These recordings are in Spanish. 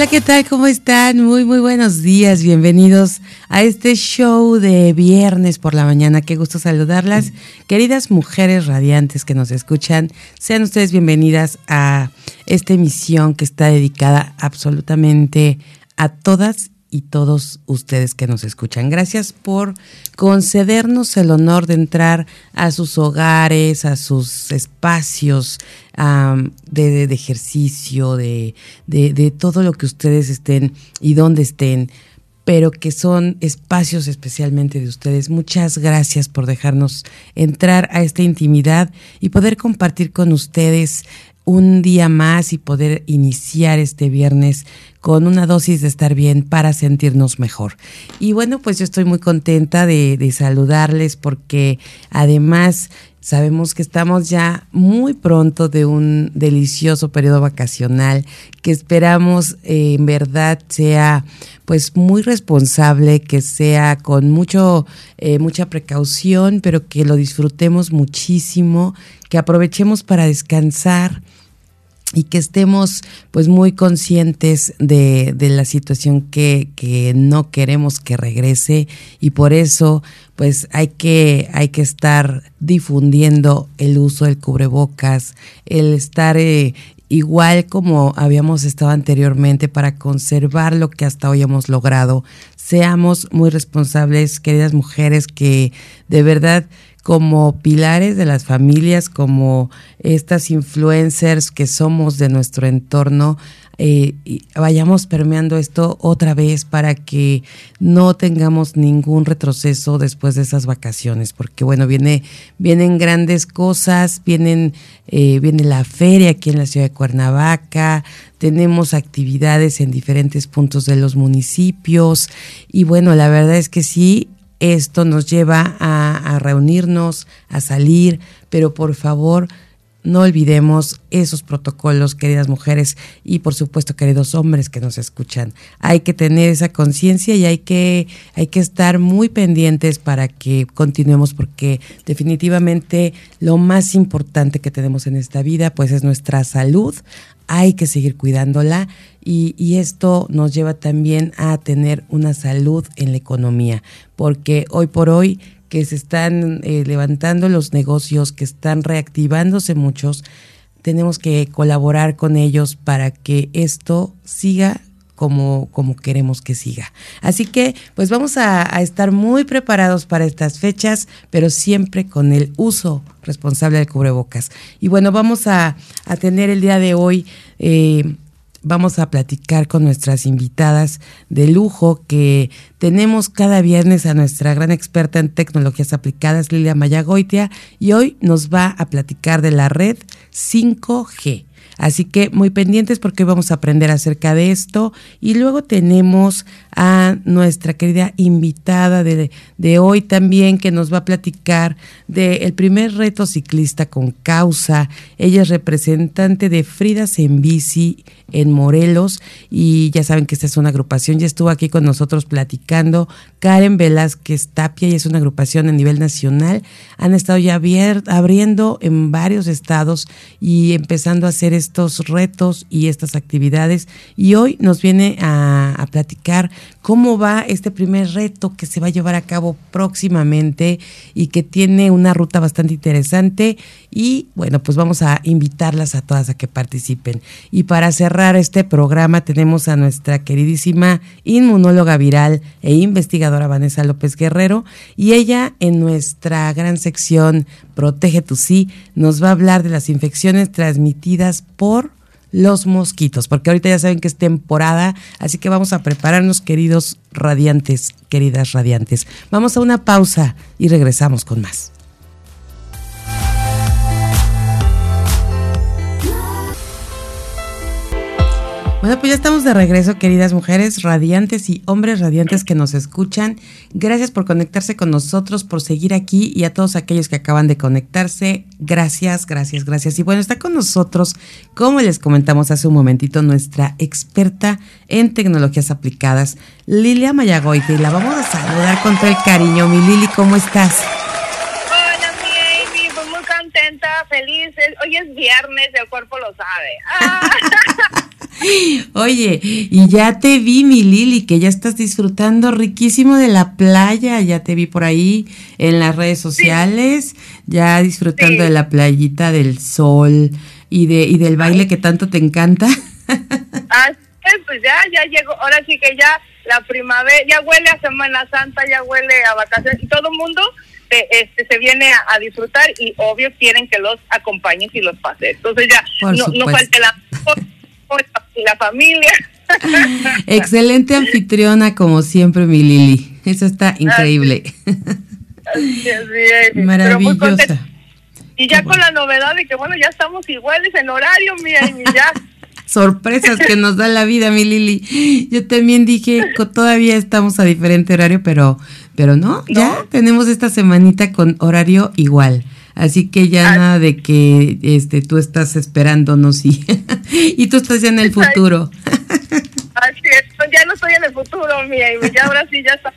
Hola, ¿qué tal? ¿Cómo están? Muy, muy buenos días. Bienvenidos a este show de viernes por la mañana. Qué gusto saludarlas. Queridas mujeres radiantes que nos escuchan, sean ustedes bienvenidas a esta emisión que está dedicada absolutamente a todas y todos ustedes que nos escuchan. Gracias por concedernos el honor de entrar a sus hogares, a sus espacios de, ejercicio, de, de, todo lo que ustedes estén y donde estén, pero que son espacios especialmente de ustedes. Muchas gracias por dejarnos entrar a esta intimidad y poder compartir con ustedes un día más y poder iniciar este viernes con una dosis de estar bien para sentirnos mejor. Y bueno, pues yo estoy muy contenta de, saludarles porque además sabemos que estamos ya muy pronto de un delicioso periodo vacacional que esperamos eh, en verdad sea pues muy responsable, que sea con mucho, eh, mucha precaución, pero que lo disfrutemos muchísimo, que aprovechemos para descansar y que estemos pues muy conscientes de, de la situación que, que, no queremos que regrese y por eso pues hay que, hay que estar difundiendo el uso del cubrebocas, el estar eh, igual como habíamos estado anteriormente para conservar lo que hasta hoy hemos logrado. Seamos muy responsables, queridas mujeres, que de verdad como pilares de las familias, como estas influencers que somos de nuestro entorno, eh, vayamos permeando esto otra vez para que no tengamos ningún retroceso después de esas vacaciones, porque bueno, viene, vienen grandes cosas, vienen, eh, viene la feria aquí en la ciudad de Cuernavaca, tenemos actividades en diferentes puntos de los municipios y bueno, la verdad es que sí, esto nos lleva a, reunirnos, a salir, pero por favor no olvidemos esos protocolos, queridas mujeres y por supuesto queridos hombres que nos escuchan. Hay que tener esa conciencia y hay que, hay que estar muy pendientes para que continuemos porque definitivamente lo más importante que tenemos en esta vida pues es nuestra salud. Hay que seguir cuidándola y, esto nos lleva también a tener una salud en la economía, porque hoy por hoy que se están eh, levantando los negocios, que están reactivándose muchos, tenemos que colaborar con ellos para que esto siga como, como queremos que siga. Así que pues vamos a, estar muy preparados para estas fechas, pero siempre con el uso responsable del cubrebocas. Y bueno, vamos a, a tener el día de hoy eh, vamos a platicar con nuestras invitadas de lujo que tenemos cada viernes a nuestra gran experta en tecnologías aplicadas, Lilia Mayagoitia, y hoy nos va a platicar de la red 5G. Así que muy pendientes porque vamos a aprender acerca de esto. Y luego tenemos a nuestra querida invitada de, de hoy también que nos va a platicar del primer reto ciclista con causa. Ella es representante de Fridas en Bici en Morelos y ya saben que esta es una agrupación, ya estuvo aquí con nosotros platicando. Karen Velázquez Tapia y es una agrupación a nivel nacional, han estado ya abriendo en varios estados y empezando a hacer estos retos y estas actividades. Y hoy nos viene a, a platicar cómo va este primer reto que se va a llevar a cabo próximamente y que tiene una ruta bastante interesante y bueno pues vamos a invitarlas a todas a que participen. Y para cerrar este programa tenemos a nuestra queridísima inmunóloga viral e investigadora Vanessa López Guerrero. Y ella en nuestra gran sección Protege tu sí nos va a hablar de las infecciones transmitidas por los mosquitos, porque ahorita ya saben que es temporada, así que vamos a prepararnos queridos radiantes, queridas radiantes. Vamos a una pausa y regresamos con más. Bueno, pues ya estamos de regreso, queridas mujeres radiantes y hombres radiantes que nos escuchan. Gracias por conectarse con nosotros, por seguir aquí y a todos aquellos que acaban de conectarse. Gracias, gracias, gracias. Y bueno, está con nosotros, como les comentamos hace un momentito, nuestra experta en tecnologías aplicadas, Lilia Mayagoite. Y la vamos a saludar con todo el cariño. Mi Lili, ¿cómo estás? Hola, mi Amy, pues muy contenta, feliz. Hoy es viernes, el cuerpo lo sabe. Ah. Oye, y ya te vi, mi Lili, que ya estás disfrutando riquísimo de la playa. Ya te vi por ahí en las redes sociales, ya disfrutando de la playita, del sol y de y del baile que tanto te encanta. Ah, pues ya, ya llegó. Ahora sí que ya la primavera, ya huele a Semana Santa, ya huele a vacaciones. Y todo el mundo este, se viene a, disfrutar y obvio quieren que los acompañes y los pase. Entonces ya no, no falta la y la familia. Excelente anfitriona como siempre, mi Lili. Eso está increíble. Maravillosa. Y ya con la novedad de que, bueno, ya estamos iguales en horario, mira, y ya. Sorpresas que nos da la vida, mi Lili. Yo también dije, todavía estamos a diferente horario, pero, pero no, ya tenemos esta semanita con horario igual. Así que ya nada de que este tú estás esperándonos y, y tú estás ya en el futuro. Así es, pues ya no estoy en el futuro, mía, y ya ahora sí ya está.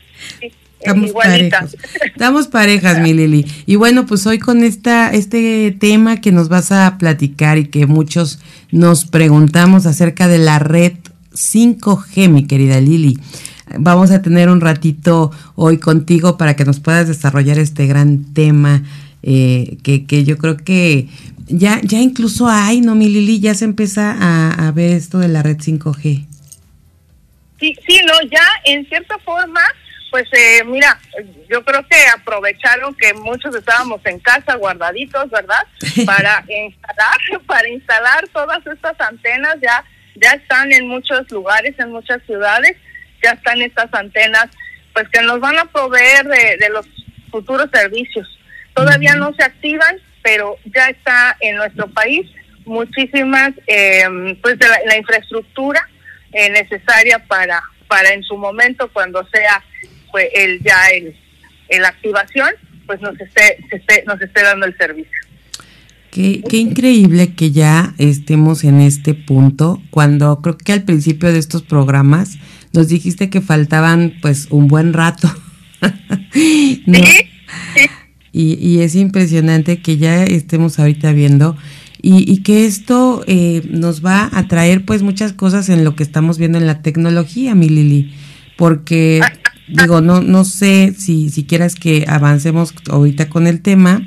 Estamos parejas. Estamos parejas, mi Lili. Y bueno, pues hoy con esta este tema que nos vas a platicar y que muchos nos preguntamos acerca de la red 5G, mi querida Lili. Vamos a tener un ratito hoy contigo para que nos puedas desarrollar este gran tema eh, que, que yo creo que ya, ya incluso hay, ¿no, mi Lili? Ya se empieza a, ver esto de la red 5G. Sí, sí, no, ya en cierta forma, pues eh, mira, yo creo que aprovecharon que muchos estábamos en casa guardaditos, ¿verdad? Para instalar, para instalar todas estas antenas, ya, ya están en muchos lugares, en muchas ciudades, ya están estas antenas, pues que nos van a proveer de, de los futuros servicios. Todavía no se activan, pero ya está en nuestro país muchísimas, eh, pues de la, infraestructura eh, necesaria para, para en su momento, cuando sea pues el ya el, la activación, pues nos esté, nos esté dando el servicio. Qué, qué, increíble que ya estemos en este punto, cuando creo que al principio de estos programas nos dijiste que faltaban pues un buen rato. ¿Sí? ¿Sí? Y, y es impresionante que ya estemos ahorita viendo. Y, y que esto eh, nos va a traer pues muchas cosas en lo que estamos viendo en la tecnología, mi Lili, porque digo, no, no sé si, si quieras que avancemos ahorita con el tema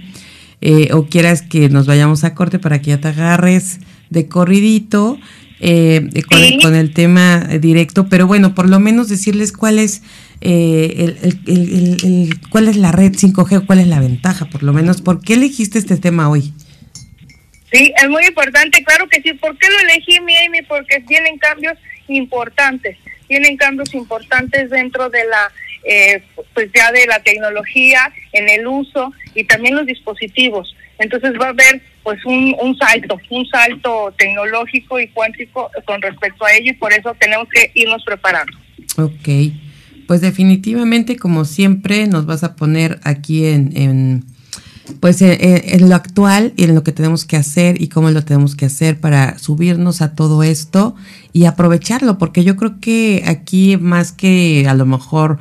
eh, o quieras que nos vayamos a corte para que ya te agarres de corridito eh, con, el, con, el, tema directo, pero bueno, por lo menos decirles cuál es eh, el, el, cuál es la red 5G o cuál es la ventaja, por lo menos. ¿Por qué elegiste este tema hoy? Sí, es muy importante, claro que sí. ¿Por qué lo elegí, mi Amy? Porque tienen cambios importantes, tienen cambios importantes dentro de la, eh, pues ya de la tecnología, en el uso y también los dispositivos. Entonces va a haber pues un, un salto, un salto tecnológico y cuántico con respecto a ello y por eso tenemos que irnos preparando. Ok. Pues definitivamente, como siempre, nos vas a poner aquí en, pues en, lo actual y en lo que tenemos que hacer y cómo lo tenemos que hacer para subirnos a todo esto y aprovecharlo, porque yo creo que aquí más que a lo mejor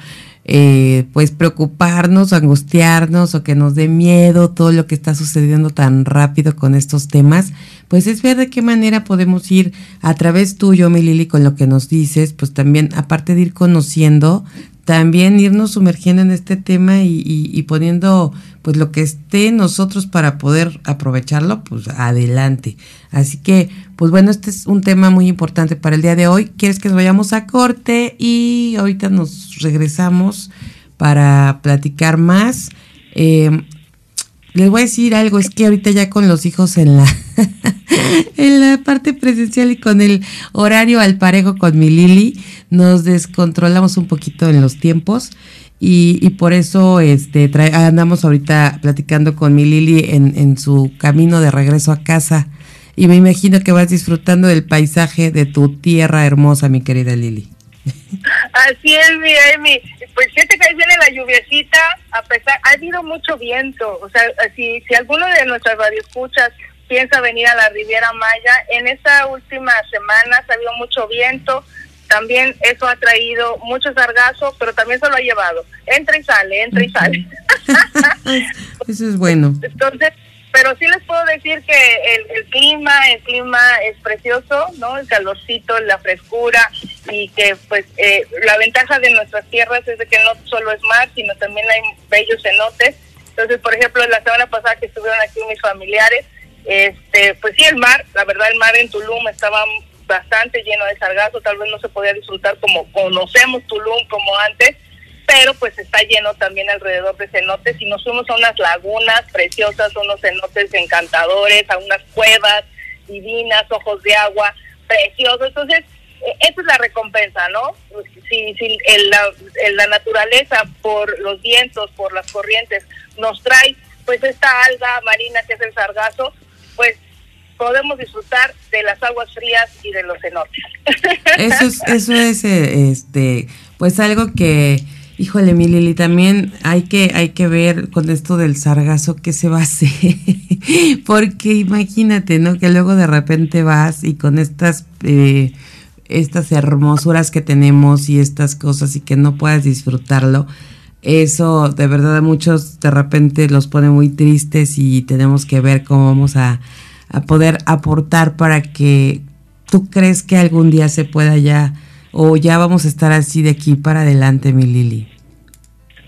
eh, pues preocuparnos, angustiarnos o que nos dé miedo todo lo que está sucediendo tan rápido con estos temas, pues es ver de qué manera podemos ir a través tuyo, mi Lili, con lo que nos dices, pues también, aparte de ir conociendo, también irnos sumergiendo en este tema y, y, poniendo pues lo que esté en nosotros para poder aprovecharlo, pues adelante. Así que, pues bueno, este es un tema muy importante para el día de hoy. ¿Quieres que nos vayamos a corte? Y ahorita nos regresamos para platicar más. Eh, les voy a decir algo, es que ahorita ya con los hijos en la, en la parte presencial y con el horario al parejo con mi Lili, nos descontrolamos un poquito en los tiempos y, y por eso este, andamos ahorita platicando con mi Lili en, en su camino de regreso a casa y me imagino que vas disfrutando del paisaje de tu tierra hermosa, mi querida Lili. Así es, mi Emi. Pues fíjate que ahí viene la lluviecita, a pesar, ha habido mucho viento. O sea, si, si alguno de nuestras radioescuchas piensa venir a la Riviera Maya, en esta última semana ha habido mucho viento. También eso ha traído mucho sargazo, pero también se lo ha llevado. Entra y sale, entra y sale. eso es bueno. Entonces, pero sí les puedo decir que el, clima, el clima es precioso, ¿no? El calorcito, la frescura y que pues eh, la ventaja de nuestras tierras es de que no solo es mar, sino también hay bellos cenotes. Entonces, por ejemplo, la semana pasada que estuvieron aquí mis familiares, este, pues sí, el mar, la verdad el mar en Tulum estaba bastante lleno de sargazo, tal vez no se podía disfrutar como conocemos Tulum como antes, pero pues está lleno también alrededor de cenotes y nos fuimos a unas lagunas preciosas, unos cenotes encantadores, a unas cuevas divinas, ojos de agua preciosos. Entonces, e, esa es la recompensa, ¿no? Si, si el, la, la naturaleza por los vientos, por las corrientes, nos trae pues esta alga marina que es el sargazo, pues podemos disfrutar de las aguas frías y de los cenotes. Eso es, eso es eh, este, pues algo que Híjole, mi Lili, también hay que, hay que ver con esto del sargazo qué se va a hacer. Porque imagínate, ¿no? Que luego de repente vas y con estas, eh, estas hermosuras que tenemos y estas cosas y que no puedas disfrutarlo. Eso de verdad a muchos de repente los pone muy tristes y tenemos que ver cómo vamos a, a poder aportar para que tú crees que algún día se pueda ya o ya vamos a estar así de aquí para adelante, mi Lili?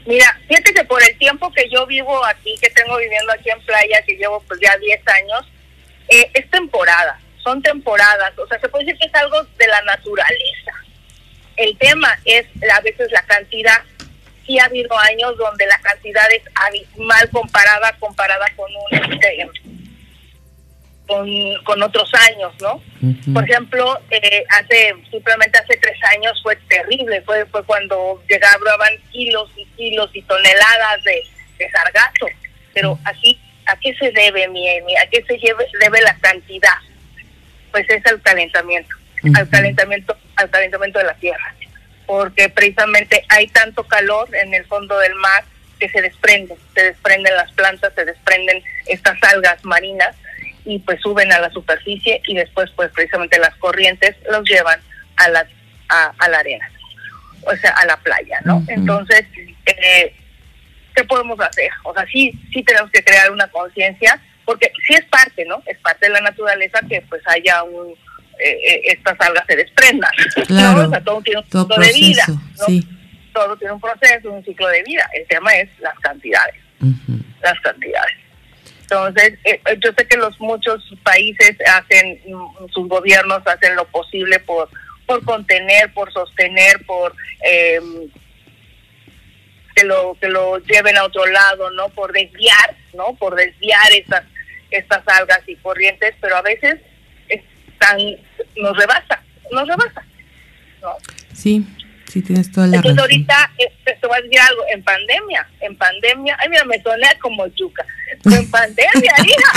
Mira, fíjate que por el tiempo que yo vivo aquí, que tengo viviendo aquí en playa, que llevo pues ya 10 años, eh, es temporada, son temporadas, o sea, se puede decir que es algo de la naturaleza. El tema es a veces la cantidad, sí ha habido años donde la cantidad es abismal comparada comparada con un este, con, con otros años, ¿no? Por ejemplo, eh, hace simplemente hace tres años fue terrible, fue fue cuando llegaban kilos y kilos y toneladas de, de sargazo. Pero aquí, ¿a qué se debe, mi ¿A qué se debe la cantidad? Pues es al calentamiento, al calentamiento, al calentamiento de la tierra, porque precisamente hay tanto calor en el fondo del mar que se desprende, se desprenden las plantas, se desprenden estas algas marinas y pues suben a la superficie y después pues precisamente las corrientes los llevan a la, a, la arena, o sea, a la playa, ¿no? Entonces, eh, ¿qué podemos hacer? O sea, sí, sí tenemos que crear una conciencia, porque sí es parte, ¿no? Es parte de la naturaleza que pues haya un, eh, eh, estas algas se desprendan, ¿no? O sea, todo tiene un ciclo de vida, Todo tiene un proceso, un ciclo de vida. El tema es las cantidades, las cantidades. Entonces, eh, eh, yo sé que los muchos países hacen, mm, sus gobiernos hacen lo posible por, por contener, por sostener, por eh, que lo que lo lleven a otro lado, ¿no? Por desviar, ¿no? Por desviar estas estas algas y corrientes, pero a veces están nos rebasa, nos rebasa, ¿no? Sí. Sí, tienes toda la Entonces ahorita, te voy a decir algo, en pandemia, en pandemia, ay mira, me soné como yuca, en pandemia, hija.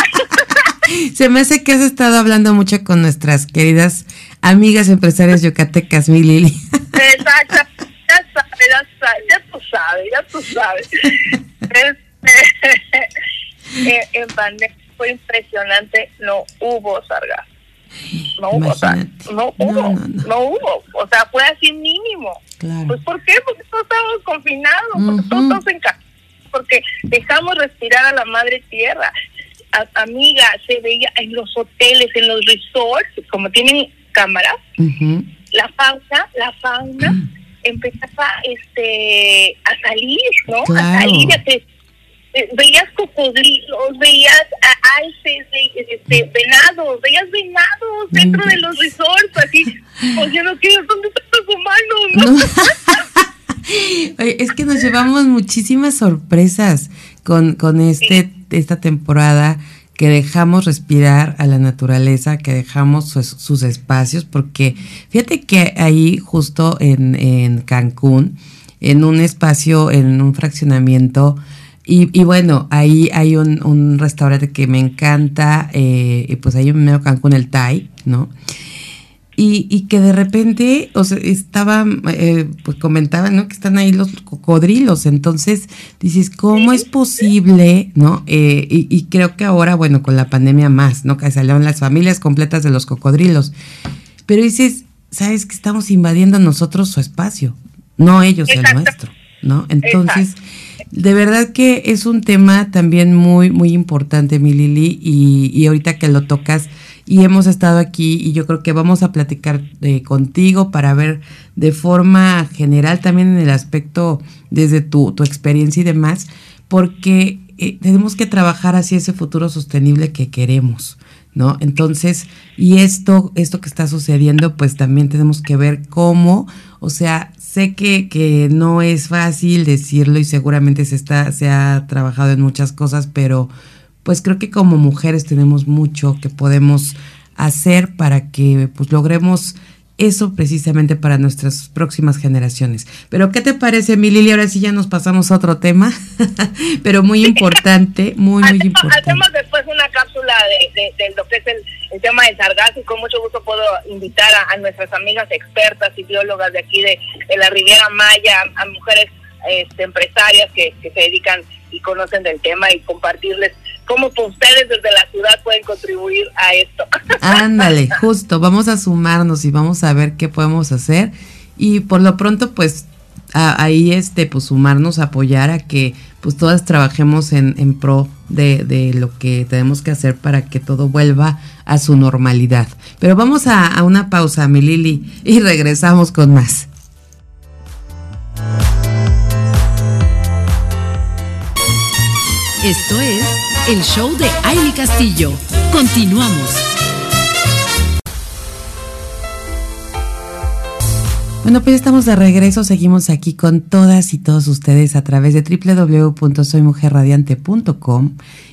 Se me hace que has estado hablando mucho con nuestras queridas amigas empresarias yucatecas, mi Lili. Exacto, ya sabes, ya sabes, ya tú sabes, ya tú sabes. Este, en pandemia fue impresionante, no hubo sargazo. No hubo, no hubo, no, hubo, o sea, fue así mínimo. Pues ¿por qué? Porque todos estábamos confinados, porque todos estamos en casa, porque dejamos respirar a la madre tierra. amiga, se veía en los hoteles, en los resorts, como tienen cámaras, la fauna, la fauna empezaba este a salir, ¿no? A salir, a eh, veías cocodrilos, veías alces, este, venados, veías venados dentro de los resorts, así, pues yo no quiero, ¿dónde están los humanos? es que nos llevamos muchísimas sorpresas con, con este, esta temporada que dejamos respirar a la naturaleza, que dejamos sus, espacios, porque fíjate que ahí justo en, en Cancún, en un espacio, en un fraccionamiento, y, bueno, ahí hay un, restaurante que me encanta, eh, y pues ahí en medio Cancún, el Thai, ¿no? Y, que de repente, o sea, estaba, eh, pues comentaban, ¿no? Que están ahí los cocodrilos. Entonces, dices, ¿cómo es posible, no? Eh, y, creo que ahora, bueno, con la pandemia más, ¿no? Que salieron las familias completas de los cocodrilos. Pero dices, ¿sabes que estamos invadiendo nosotros su espacio? No ellos el nuestro, ¿no? Entonces, de verdad que es un tema también muy, muy importante, mi Lili, y, y ahorita que lo tocas, y hemos estado aquí y yo creo que vamos a platicar eh, contigo para ver de forma general también en el aspecto desde tu, tu experiencia y demás, porque eh, tenemos que trabajar hacia ese futuro sostenible que queremos. ¿No? Entonces, y esto, esto que está sucediendo, pues también tenemos que ver cómo, o sea, sé que, que no es fácil decirlo y seguramente se está, se ha trabajado en muchas cosas, pero pues creo que como mujeres tenemos mucho que podemos hacer para que pues logremos eso precisamente para nuestras próximas generaciones. Pero ¿qué te parece, mi Lili? Ahora sí ya nos pasamos a otro tema, pero muy importante, muy, muy importante. Hacemos después una cápsula de, lo que es el, tema del sargazo y con mucho gusto puedo invitar a, nuestras amigas expertas y biólogas de aquí de, la Riviera Maya, a mujeres este, empresarias que, que se dedican y conocen del tema y compartirles cómo ustedes desde la ciudad pueden contribuir a esto. Ándale, justo, vamos a sumarnos y vamos a ver qué podemos hacer y por lo pronto pues ahí este pues sumarnos, apoyar a que pues todas trabajemos en, pro de, de, lo que tenemos que hacer para que todo vuelva a su normalidad. Pero vamos a, a una pausa, mi Lili, y regresamos con más. Esto es el show de Aile Castillo. Continuamos. Bueno, pues estamos de regreso, seguimos aquí con todas y todos ustedes a través de www.soymujerradiante.com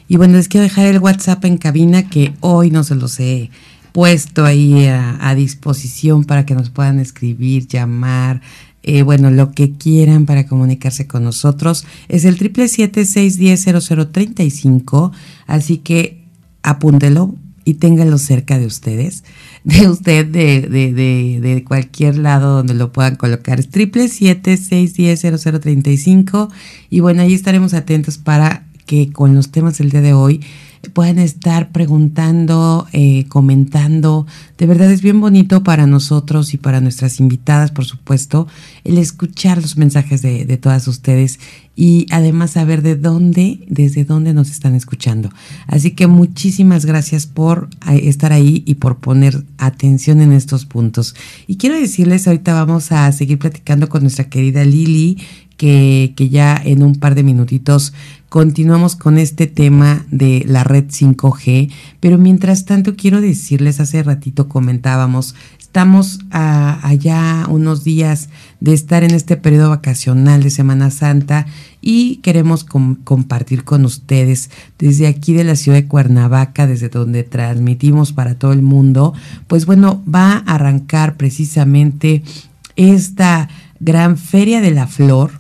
y bueno, les quiero dejar el WhatsApp en cabina que hoy no se los he puesto ahí a, disposición para que nos puedan escribir, llamar, eh, bueno, lo que quieran para comunicarse con nosotros. Es el 777-610-0035, así que apúntelo y téngalo cerca de ustedes, de usted, de, de, de, de cualquier lado donde lo puedan colocar. Es 777-610-0035 y bueno, ahí estaremos atentos para que con los temas del día de hoy pueden estar preguntando, eh, comentando. De verdad es bien bonito para nosotros y para nuestras invitadas, por supuesto, el escuchar los mensajes de, de todas ustedes y además saber de dónde, desde dónde nos están escuchando. Así que muchísimas gracias por eh, estar ahí y por poner atención en estos puntos. Y quiero decirles, ahorita vamos a seguir platicando con nuestra querida Lili, que, que ya en un par de minutitos continuamos con este tema de la red 5G, pero mientras tanto quiero decirles, hace ratito comentábamos, estamos allá unos días de estar en este periodo vacacional de Semana Santa y queremos compartir con ustedes desde aquí de la ciudad de Cuernavaca, desde donde transmitimos para todo el mundo, pues bueno, va a arrancar precisamente esta gran feria de la flor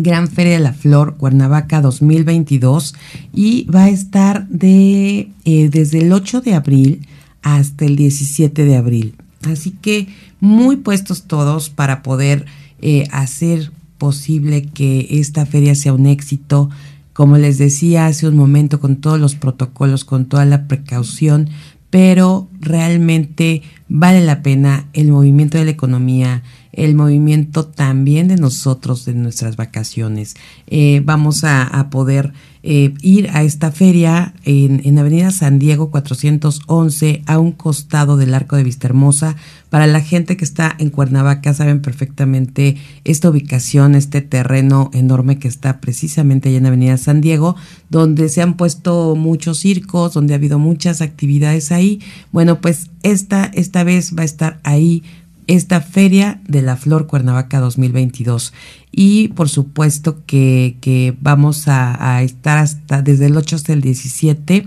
Gran Feria de la Flor Cuernavaca 2022 y va a estar de, eh, desde el 8 de abril hasta el 17 de abril. Así que muy puestos todos para poder eh, hacer posible que esta feria sea un éxito. Como les decía hace un momento, con todos los protocolos, con toda la precaución, pero realmente vale la pena el movimiento de la economía, el movimiento también de nosotros, de nuestras vacaciones. Eh, vamos a, poder eh, ir a esta feria en, en, Avenida San Diego 411, a un costado del Arco de Vista Hermosa. Para la gente que está en Cuernavaca, saben perfectamente esta ubicación, este terreno enorme que está precisamente allá en Avenida San Diego, donde se han puesto muchos circos, donde ha habido muchas actividades ahí. Bueno, pues esta, esta vez va a estar ahí esta Feria de la Flor Cuernavaca 2022. Y por supuesto que, vamos a, a, estar hasta desde el 8 hasta el 17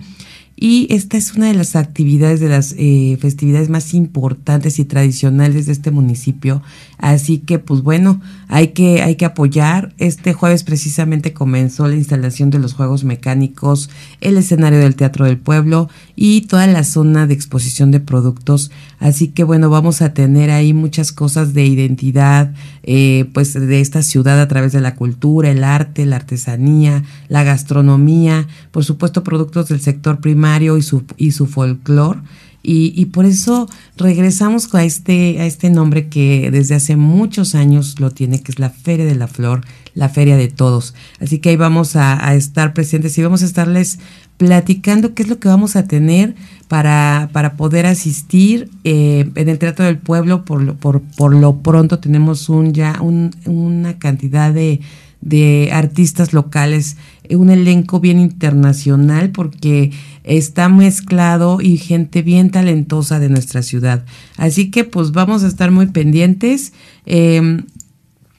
y esta es una de las actividades de las eh, festividades más importantes y tradicionales de este municipio. Así que, pues bueno, hay que, hay que apoyar. Este jueves precisamente comenzó la instalación de los juegos mecánicos, el escenario del Teatro del Pueblo y toda la zona de exposición de productos. Así que, bueno, vamos a tener ahí muchas cosas de identidad, eh, pues de esta ciudad a través de la cultura, el arte, la artesanía, la gastronomía, por supuesto, productos del sector primario y su, y su folclore. Y, y, por eso regresamos a este, a este nombre que desde hace muchos años lo tiene, que es la Feria de la Flor, la Feria de Todos. Así que ahí vamos a, estar presentes y vamos a estarles platicando qué es lo que vamos a tener para, para poder asistir eh, en el Teatro del Pueblo. Por, por, por lo pronto tenemos un, ya un, una cantidad de, de artistas locales, un elenco bien internacional porque está mezclado y gente bien talentosa de nuestra ciudad. Así que pues vamos a estar muy pendientes. Em,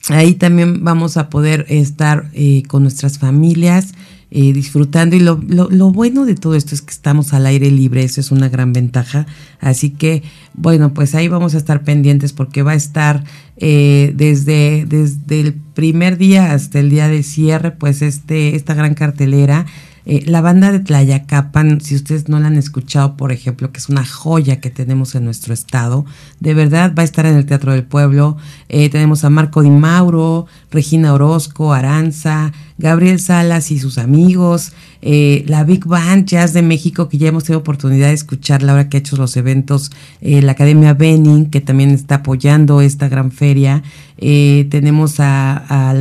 ahí también vamos a poder estar eh, con nuestras familias. Eh, disfrutando. Y lo, lo, bueno de todo esto es que estamos al aire libre, eso es una gran ventaja, así que bueno, pues ahí vamos a estar pendientes porque va a estar eh, desde, desde el primer día hasta el día de cierre, pues este, esta gran cartelera. Eh, la banda de Tlayacapan, si ustedes no la han escuchado, por ejemplo, que es una joya que tenemos en nuestro estado, de verdad va a estar en el Teatro del Pueblo. Eh, tenemos a Marco Di Mauro, Regina Orozco, Aranza, Gabriel Salas y sus amigos, eh, la Big Band Jazz de México, que ya hemos tenido oportunidad de escucharla ahora que ha hecho los eventos, la Academia Benning, que también está apoyando esta gran feria. tenemos a,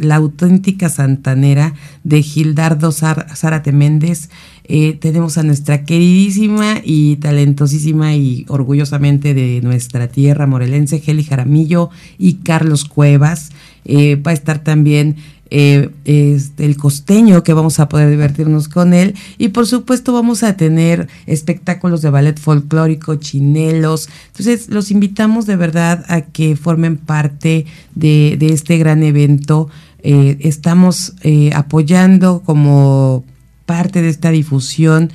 la, auténtica santanera de Gildardo Zárate Méndez. Eh, tenemos a nuestra queridísima y talentosísima y orgullosamente de nuestra tierra morelense, Geli Jaramillo y Carlos Cuevas. Eh, va a estar también eh, este, el costeño, que vamos a poder divertirnos con él. Y por supuesto vamos a tener espectáculos de ballet folclórico, chinelos. Entonces los invitamos de verdad a que formen parte de, de este gran evento. Eh, estamos eh, apoyando como parte de esta difusión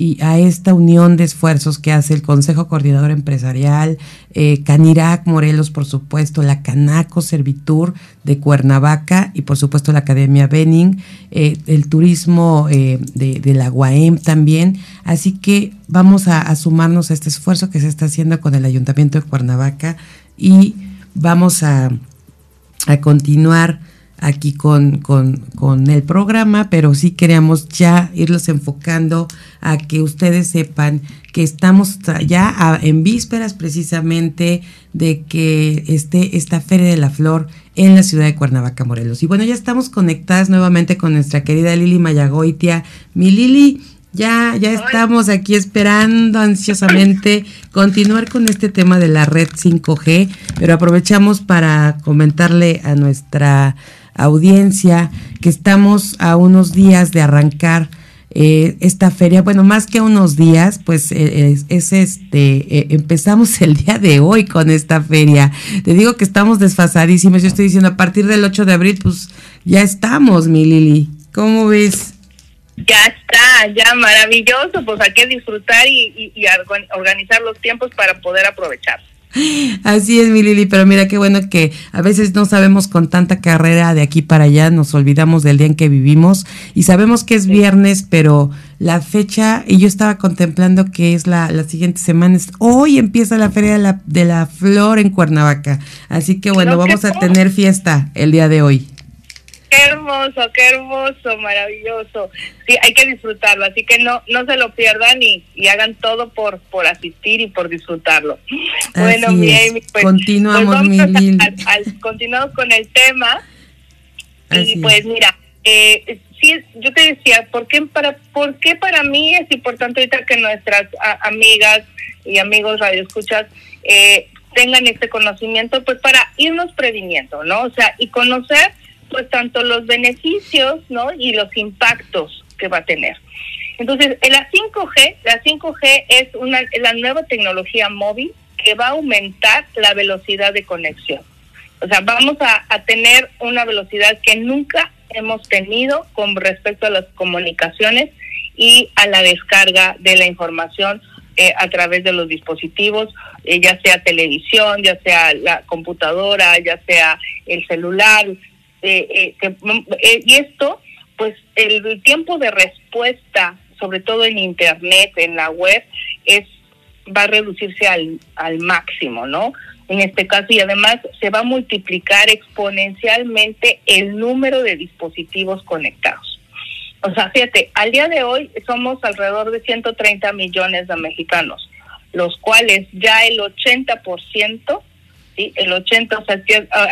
y a esta unión de esfuerzos que hace el Consejo Coordinador Empresarial, eh, Canirac Morelos, por supuesto, la Canaco Servitur de Cuernavaca y por supuesto la Academia Benning, el turismo de, la UAM también. Así que vamos a, a, sumarnos a este esfuerzo que se está haciendo con el Ayuntamiento de Cuernavaca y vamos a, a continuar aquí con, con, el programa, pero sí queremos ya irlos enfocando a que ustedes sepan que estamos ya en vísperas precisamente de que esté esta Feria de la Flor en la ciudad de Cuernavaca, Morelos. Y bueno, ya estamos conectadas nuevamente con nuestra querida Lili Mayagoitia. Mi Lili, ya, ya estamos aquí esperando ansiosamente continuar con este tema de la red 5G, pero aprovechamos para comentarle a nuestra audiencia, que estamos a unos días de arrancar eh, esta feria. Bueno, más que unos días, pues eh, es, este, eh, empezamos el día de hoy con esta feria. Te digo que estamos desfasadísimos. Yo estoy diciendo a partir del 8 de abril, pues ya estamos, mi Lili. ¿Cómo ves? Ya está, ya maravilloso. Pues hay que disfrutar y organizar los tiempos para poder aprovechar. Así es, mi Lili, pero mira qué bueno que a veces no sabemos con tanta carrera de aquí para allá, nos olvidamos del día en que vivimos y sabemos que es viernes, pero la fecha, y yo estaba contemplando que es la, la siguiente semana, hoy empieza la Feria de la, de la Flor en Cuernavaca, así que bueno, vamos a tener fiesta el día de hoy. Qué hermoso, qué hermoso, maravilloso. Sí, hay que disfrutarlo, así que no no se lo pierdan y, y hagan todo por por asistir y por disfrutarlo. bueno, mi Amy, pues, continuamos, pues continuamos con el tema. y pues mira, eh, sí, yo te decía, ¿por qué para por qué para mí es importante ahorita que nuestras amigas y amigos radioescuchas eh, tengan este conocimiento, pues para irnos previniendo, ¿no? O sea, y conocer pues tanto los beneficios, ¿no? Y los impactos que va a tener. Entonces, la 5G, la 5G es una la nueva tecnología móvil que va a aumentar la velocidad de conexión. O sea, vamos a, tener una velocidad que nunca hemos tenido con respecto a las comunicaciones y a la descarga de la información eh, a través de los dispositivos, eh, ya sea televisión, ya sea la computadora, ya sea el celular. Eh, y esto, pues el tiempo de respuesta, sobre todo en Internet, en la web, es va a reducirse al, al máximo, ¿no? En este caso, y además se va a multiplicar exponencialmente el número de dispositivos conectados. O sea, fíjate, al día de hoy somos alrededor de 130 millones de mexicanos, los cuales ya el 80%, ¿sí? El 80, o sea,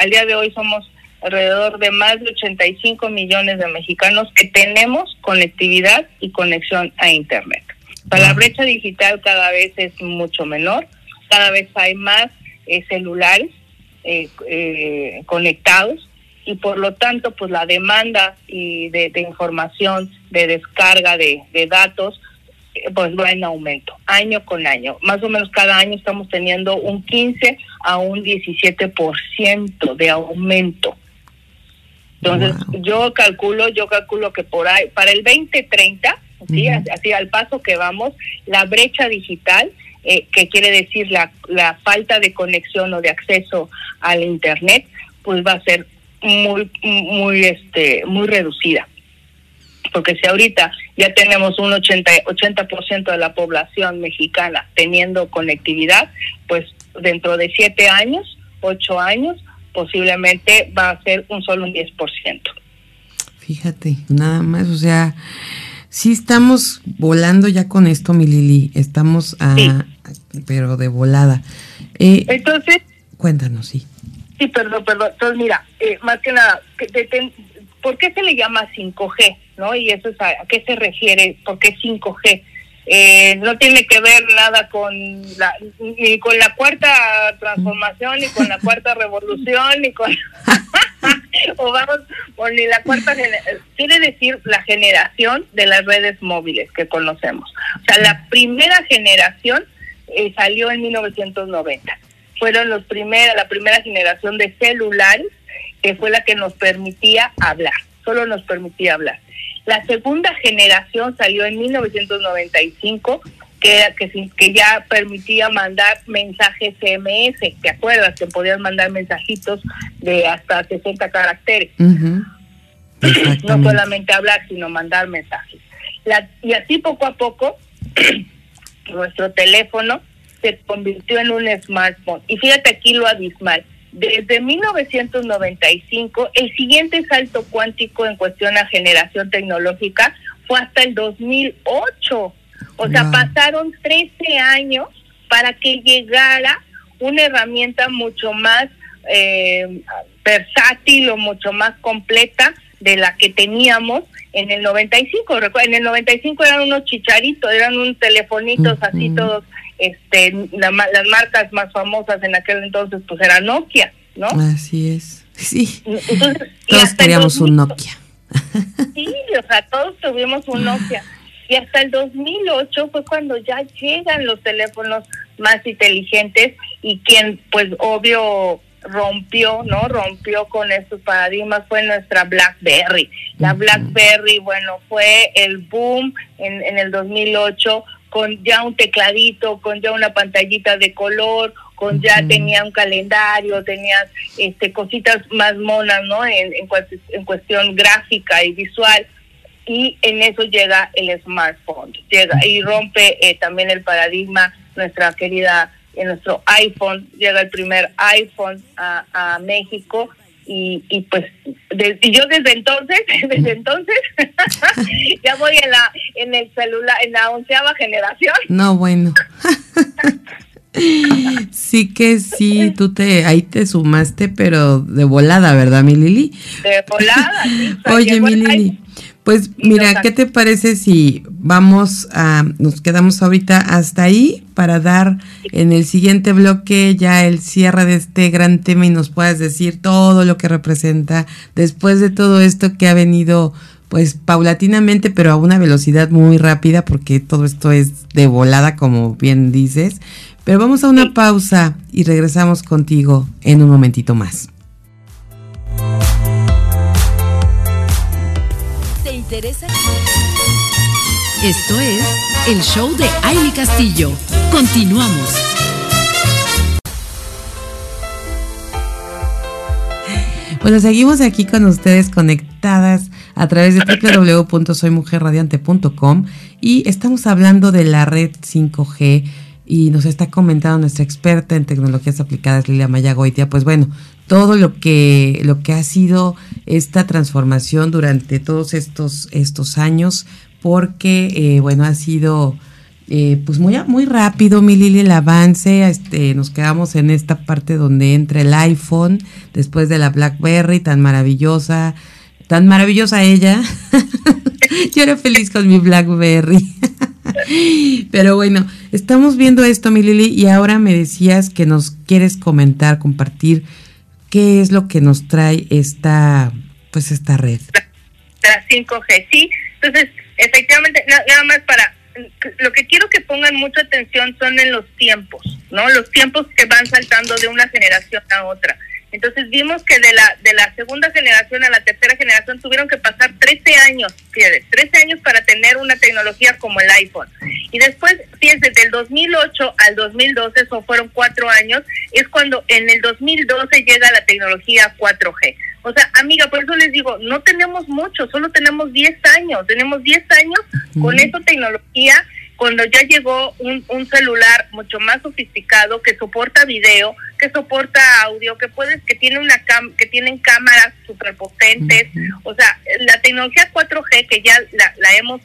al día de hoy somos alrededor de más de 85 millones de mexicanos que tenemos conectividad y conexión a Internet. O sea, la brecha digital cada vez es mucho menor, cada vez hay más eh, celulares eh, eh, conectados y por lo tanto pues la demanda y de, información, de descarga de, datos, eh, pues va en aumento, año con año. Más o menos cada año estamos teniendo un 15 a un 17% de aumento. Entonces, yo calculo, yo calculo que por ahí, para el 2030, ¿sí? así, al paso que vamos, la brecha digital, eh, que quiere decir la, la falta de conexión o de acceso al Internet, pues va a ser muy muy este muy reducida porque si ahorita ya tenemos un 80 80% de la población mexicana teniendo conectividad pues dentro de siete años ocho años posiblemente va a ser un solo un 10% fíjate nada más o sea sí estamos volando ya con esto mi Lili estamos a pero de volada eh, entonces cuéntanos sí Sí, perdón, perdón. Entonces, mira, eh, más que nada, ¿por qué se le llama 5G? ¿no? Y eso es a, qué se refiere, ¿por qué 5G? Eh, no tiene que ver nada con la, ni con la cuarta transformación, ni con la cuarta revolución, ni con... o vamos, ni la cuarta... Quiere decir la generación de las redes móviles que conocemos. O sea, la primera generación eh, salió en 1990 fueron los primeros, la primera generación de celulares que fue la que nos permitía hablar, solo nos permitía hablar. La segunda generación salió en 1995, que, que, que ya permitía mandar mensajes SMS, ¿te acuerdas? Que podías mandar mensajitos de hasta 60 caracteres. No solamente hablar, sino mandar mensajes. La, y así poco a poco, nuestro teléfono se convirtió en un smartphone. Y fíjate aquí lo abismal. Desde 1995, el siguiente salto cuántico en cuestión a generación tecnológica fue hasta el 2008. O sea, pasaron 13 años para que llegara una herramienta mucho más eh, versátil o mucho más completa de la que teníamos en el 95. En el 95 eran unos chicharitos, eran unos telefonitos así todos este las marcas más famosas en aquel entonces pues era Nokia, ¿no? Así es. Sí. Entonces, todos queríamos un Nokia. Sí, o sea, todos tuvimos un Nokia. Y hasta el 2008 fue cuando ya llegan los teléfonos más inteligentes y quien, pues obvio, rompió, ¿no? Rompió con estos paradigmas fue nuestra BlackBerry. La BlackBerry, bueno, fue el boom en, en el 2008 con ya un tecladito, con ya una pantallita de color, con ya tenía un calendario, tenía este cositas más monas, ¿no? En, en, cuestión gráfica y visual. Y en eso llega el smartphone, llega y rompe eh, también el paradigma, nuestra querida, en nuestro iPhone, llega el primer iPhone a, a México y, y pues yo desde entonces, desde entonces, ya voy en la, en el celular, en la onceava generación. No, bueno. sí que sí, tú te, ahí te sumaste, pero de volada, ¿verdad, mi Lili? De volada. Sí, Oye, mi Lili. Pues mira, ¿qué te parece si vamos a, nos quedamos ahorita hasta ahí para dar en el siguiente bloque ya el cierre de este gran tema y nos puedas decir todo lo que representa después de todo esto que ha venido pues paulatinamente, pero a una velocidad muy rápida, porque todo esto es de volada, como bien dices. Pero vamos a una pausa y regresamos contigo en un momentito más. ¿Te interesa? Esto es el show de Aile Castillo. Continuamos. Bueno, seguimos aquí con ustedes conectadas a través de www.soymujerradiante.com y estamos hablando de la red 5G y nos está comentando nuestra experta en tecnologías aplicadas, Lilia Maya Goitia, pues bueno, todo lo que, lo que ha sido esta transformación durante todos estos, estos años, porque, eh, bueno, ha sido eh, pues muy, muy rápido, mi Lili, el avance. Este, nos quedamos en esta parte donde entra el iPhone, después de la BlackBerry, tan maravillosa, tan maravillosa ella. Yo era feliz con mi BlackBerry. Pero bueno, estamos viendo esto, mi Lili, y ahora me decías que nos quieres comentar, compartir qué es lo que nos trae esta, pues esta red. La 5G, sí. Entonces, efectivamente, nada más para lo que quiero que pongan mucha atención son en los tiempos, ¿no? Los tiempos que van saltando de una generación a otra. Entonces vimos que de la de la segunda generación a la tercera generación tuvieron que pasar 13 años, fíjate, 13 años para tener una tecnología como el iPhone. Y después, fíjense, del 2008 al 2012, eso fueron cuatro años, es cuando en el 2012 llega la tecnología 4G. O sea, amiga, por eso les digo, no tenemos mucho, solo tenemos 10 años, tenemos 10 años con esa tecnología cuando ya llegó un, un, celular mucho más sofisticado que soporta video, que soporta audio, que puedes, que tiene una cam, que tienen cámaras super potentes, o sea, la tecnología 4G que ya la, la, hemos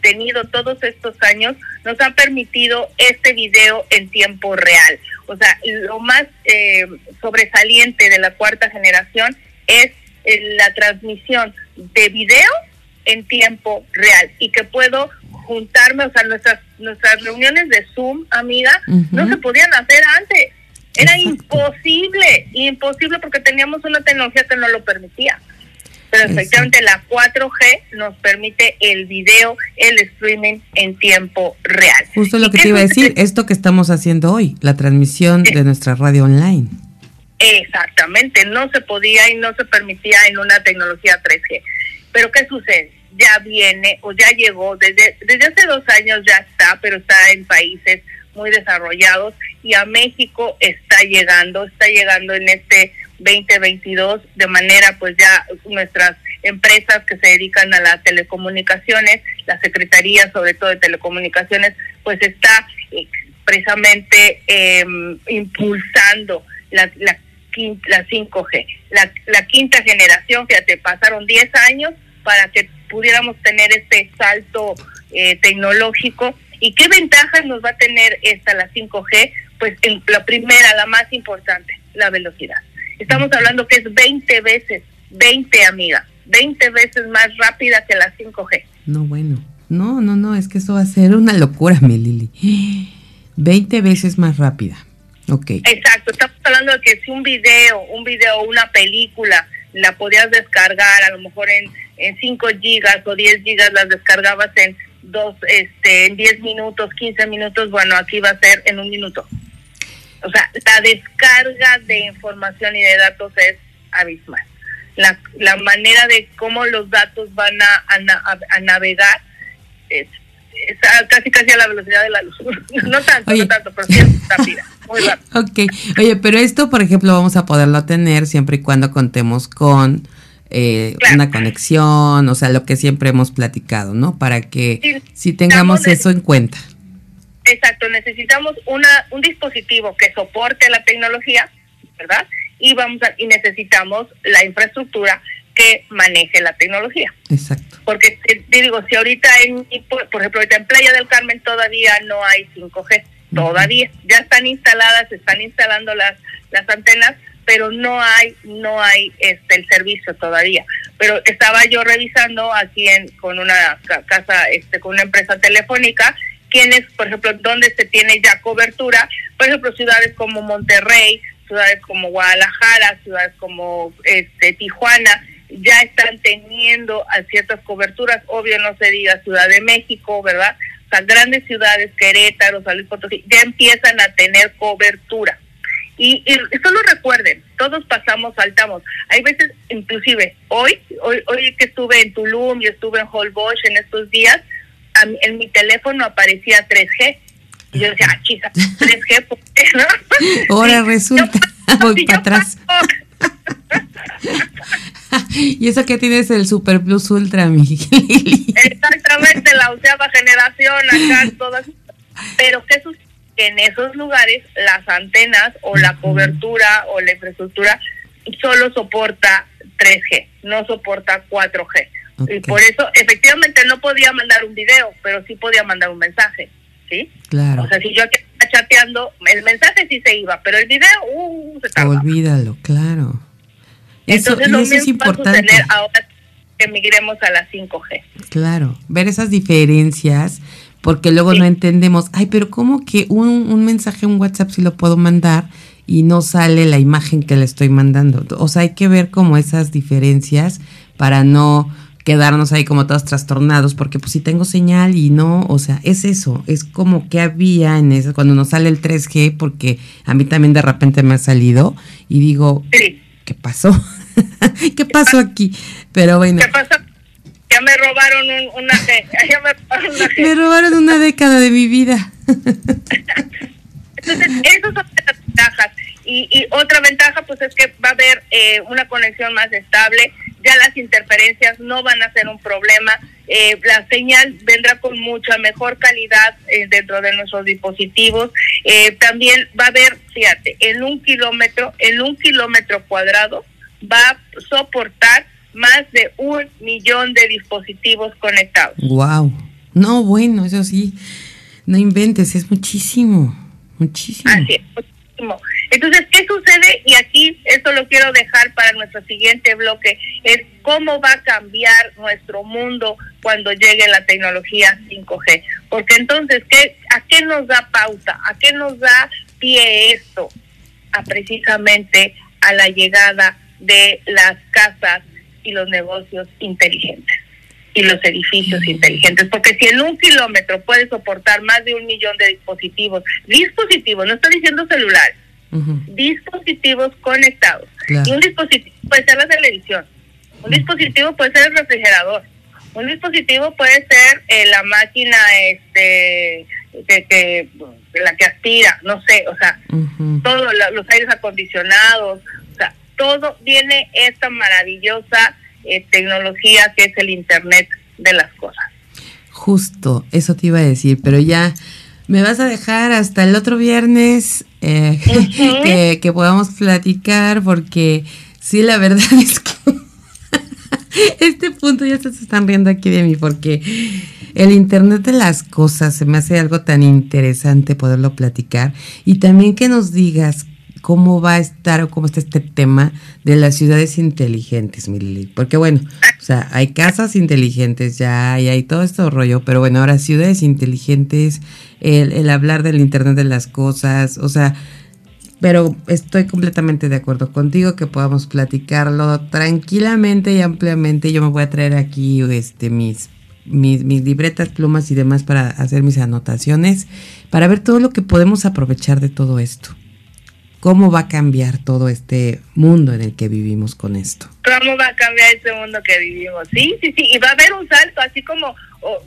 tenido todos estos años nos ha permitido este video en tiempo real. O sea, lo más eh, sobresaliente de la cuarta generación es eh, la transmisión de video en tiempo real y que puedo juntarme, o sea, nuestras nuestras reuniones de Zoom, amiga, no se podían hacer antes. Era imposible, imposible porque teníamos una tecnología que no lo permitía. Pero efectivamente la 4G nos permite el video, el streaming en tiempo real. Justo lo que te iba a decir, esto que estamos haciendo hoy, la transmisión de nuestra radio online. Exactamente, no se podía y no se permitía en una tecnología 3G. Pero ¿qué sucede? Ya viene o ya llegó, desde, desde hace dos años ya está, pero está en países muy desarrollados y a México está llegando, está llegando en este 2022 de manera pues ya nuestras empresas que se dedican a las telecomunicaciones, la Secretaría sobre todo de Telecomunicaciones, pues está precisamente eh, impulsando la, la la 5G. La, la quinta generación, fíjate, pasaron 10 años para que pudiéramos tener este salto eh, tecnológico. ¿Y qué ventajas nos va a tener esta, la 5G? Pues en la primera, la más importante, la velocidad. Estamos hablando que es 20 veces, 20 amiga, 20 veces más rápida que la 5G. No, bueno, no, no, no, es que eso va a ser una locura, mi Lili. 20 veces más rápida. Okay. Exacto, estamos hablando de que si un video, un video, una película, la podías descargar a lo mejor en, en 5 gigas o 10 gigas, las descargabas en dos, este, en 10 minutos, 15 minutos, bueno, aquí va a ser en un minuto. O sea, la descarga de información y de datos es abismal. La, la manera de cómo los datos van a, a, a navegar es, es, casi casi a la velocidad de la luz. no tanto, Oye. no tanto, pero sí es rápida. Muy rápido. Ok, oye, pero esto, por ejemplo, vamos a poderlo tener siempre y cuando contemos con eh, claro. una conexión, o sea, lo que siempre hemos platicado, ¿no? Para que sí, si tengamos eso en cuenta. Exacto, necesitamos una un dispositivo que soporte la tecnología, ¿verdad? Y vamos a, y necesitamos la infraestructura que maneje la tecnología. Exacto. Porque te, te digo, si ahorita en, por, por ejemplo, ahorita en Playa del Carmen todavía no hay 5G, todavía ya están instaladas, se están instalando las las antenas, pero no hay no hay este el servicio todavía. Pero estaba yo revisando aquí en con una casa este con una empresa telefónica quienes, por ejemplo, donde se tiene ya cobertura, por ejemplo, ciudades como Monterrey, ciudades como Guadalajara, ciudades como este Tijuana, ya están teniendo a ciertas coberturas, obvio no se diga Ciudad de México, ¿verdad? O sea, grandes ciudades, Querétaro, San Potosí, ya empiezan a tener cobertura. Y, y solo recuerden, todos pasamos, saltamos. Hay veces, inclusive, hoy, hoy, hoy que estuve en Tulum y estuve en Holbox en estos días, en mi teléfono aparecía 3G. Y yo decía, ah, chisa, 3G, ¿por qué no? Ahora resulta, voy para atrás. y eso que tienes el Super Plus Ultra, mi Exactamente, la onceava generación acá, todas. Pero ¿qué sucede? En esos lugares las antenas o la cobertura o la infraestructura solo soporta 3G, no soporta 4G. Y por eso, efectivamente, no podía mandar un video, pero sí podía mandar un mensaje, ¿sí? Claro. O sea, si yo estaba chateando, el mensaje sí se iba, pero el video, uh, se tardaba. Olvídalo, claro. Entonces, lo mismo es importante. ahora que migremos a la 5G. Claro, ver esas diferencias, porque luego no entendemos, ay, pero ¿cómo que un, un mensaje, un WhatsApp sí lo puedo mandar? y no sale la imagen que le estoy mandando. O sea, hay que ver como esas diferencias para no quedarnos ahí como todos trastornados, porque pues si tengo señal y no, o sea, es eso, es como que había en eso, cuando nos sale el 3G, porque a mí también de repente me ha salido y digo, ¿qué pasó? ¿Qué pasó aquí? Pero bueno. ¿Qué pasó? Ya me robaron una, ya me robaron una Me robaron una década de mi vida. Entonces, esas son las ventajas. Y, y, otra ventaja, pues es que va a haber eh, una conexión más estable ya las interferencias no van a ser un problema. Eh, la señal vendrá con mucha mejor calidad eh, dentro de nuestros dispositivos. Eh, también va a haber, fíjate, en un kilómetro, en un kilómetro cuadrado va a soportar más de un millón de dispositivos conectados. Wow. No, bueno, eso sí, no inventes, es muchísimo, muchísimo. Así es, muchísimo. Entonces, ¿qué sucede? Y aquí esto lo quiero dejar para nuestro siguiente bloque, es cómo va a cambiar nuestro mundo cuando llegue la tecnología 5G. Porque entonces, ¿qué, ¿a qué nos da pauta? ¿A qué nos da pie esto? A precisamente a la llegada de las casas y los negocios inteligentes y los edificios inteligentes, porque si en un kilómetro puede soportar más de un millón de dispositivos, dispositivos, no estoy diciendo celulares, dispositivos conectados. Y un dispositivo puede ser la televisión, un dispositivo puede ser el refrigerador, un dispositivo puede ser eh, la máquina este que, la que aspira, no sé, o sea, todos los aires acondicionados, o sea, todo viene esta maravillosa eh, tecnología que es el Internet de las cosas. Justo, eso te iba a decir, pero ya me vas a dejar hasta el otro viernes eh, que, que, podamos platicar porque sí, la verdad es que este punto ya se están riendo aquí de mí porque el Internet de las cosas se me hace algo tan interesante poderlo platicar y también que nos digas cómo va a estar o cómo está este tema de las ciudades inteligentes, Milili. Porque bueno, o sea, hay casas inteligentes ya y hay todo esto rollo, pero bueno, ahora ciudades inteligentes, el, el hablar del Internet de las cosas, o sea, pero estoy completamente de acuerdo contigo que podamos platicarlo tranquilamente y ampliamente. Yo me voy a traer aquí este mis mis, mis, libretas, plumas y demás para hacer mis anotaciones, para ver todo lo que podemos aprovechar de todo esto cómo va a cambiar todo este mundo en el que vivimos con esto. ¿Cómo va a cambiar este mundo que vivimos? Sí, sí, sí, y va a haber un salto, así como oh,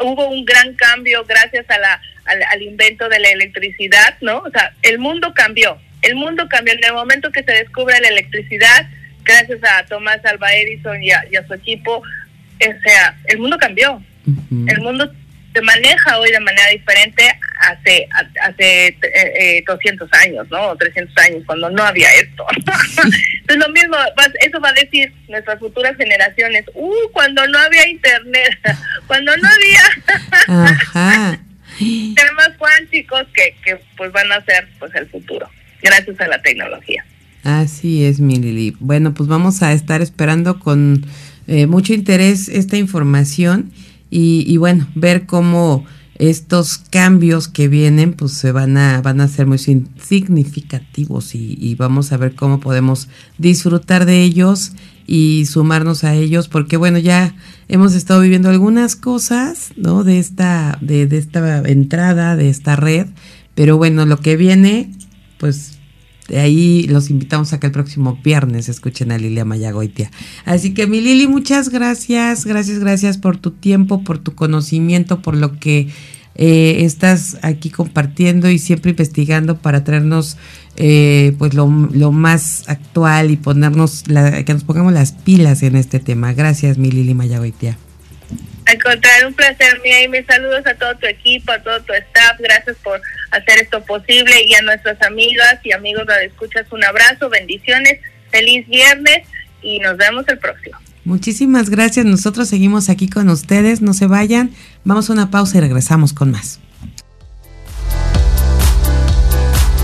hubo un gran cambio gracias a la, al, invento de la electricidad, ¿no? O sea, el mundo cambió, el mundo cambió en el momento que se descubre la electricidad, gracias a Tomás Alba Edison y a, su equipo, o sea, el mundo cambió, el mundo se maneja hoy de manera diferente hace hace eh, 200 eh, años, ¿no? O 300 años, cuando no había esto. Entonces lo mismo, eso va a decir nuestras futuras generaciones, uh, cuando no había internet, cuando no había Ajá. temas cuánticos que, que pues van a ser pues el futuro, gracias a la tecnología. Así es, mi Lili. Bueno, pues vamos a estar esperando con eh, mucho interés esta información y, bueno, ver cómo estos cambios que vienen pues se van a van a ser muy significativos y, vamos a ver cómo podemos disfrutar de ellos y sumarnos a ellos, porque bueno, ya hemos estado viviendo algunas cosas, ¿no? De esta, de, de esta entrada, de esta red, pero bueno, lo que viene, pues de ahí los invitamos a que el próximo viernes escuchen a Lilia Mayagoitia. Así que mi Lili, muchas gracias, gracias, gracias por tu tiempo, por tu conocimiento, por lo que eh, estás aquí compartiendo y siempre investigando para traernos eh, pues lo, más actual y ponernos la, que nos pongamos las pilas en este tema. Gracias, mi Lili Mayagoitia. Al contrario, un placer, mía, y mis saludos a todo tu equipo, a todo tu staff. Gracias por hacer esto posible y a nuestras amigas y amigos de Escuchas un abrazo, bendiciones, feliz viernes y nos vemos el próximo. Muchísimas gracias. Nosotros seguimos aquí con ustedes. No se vayan. Vamos a una pausa y regresamos con más.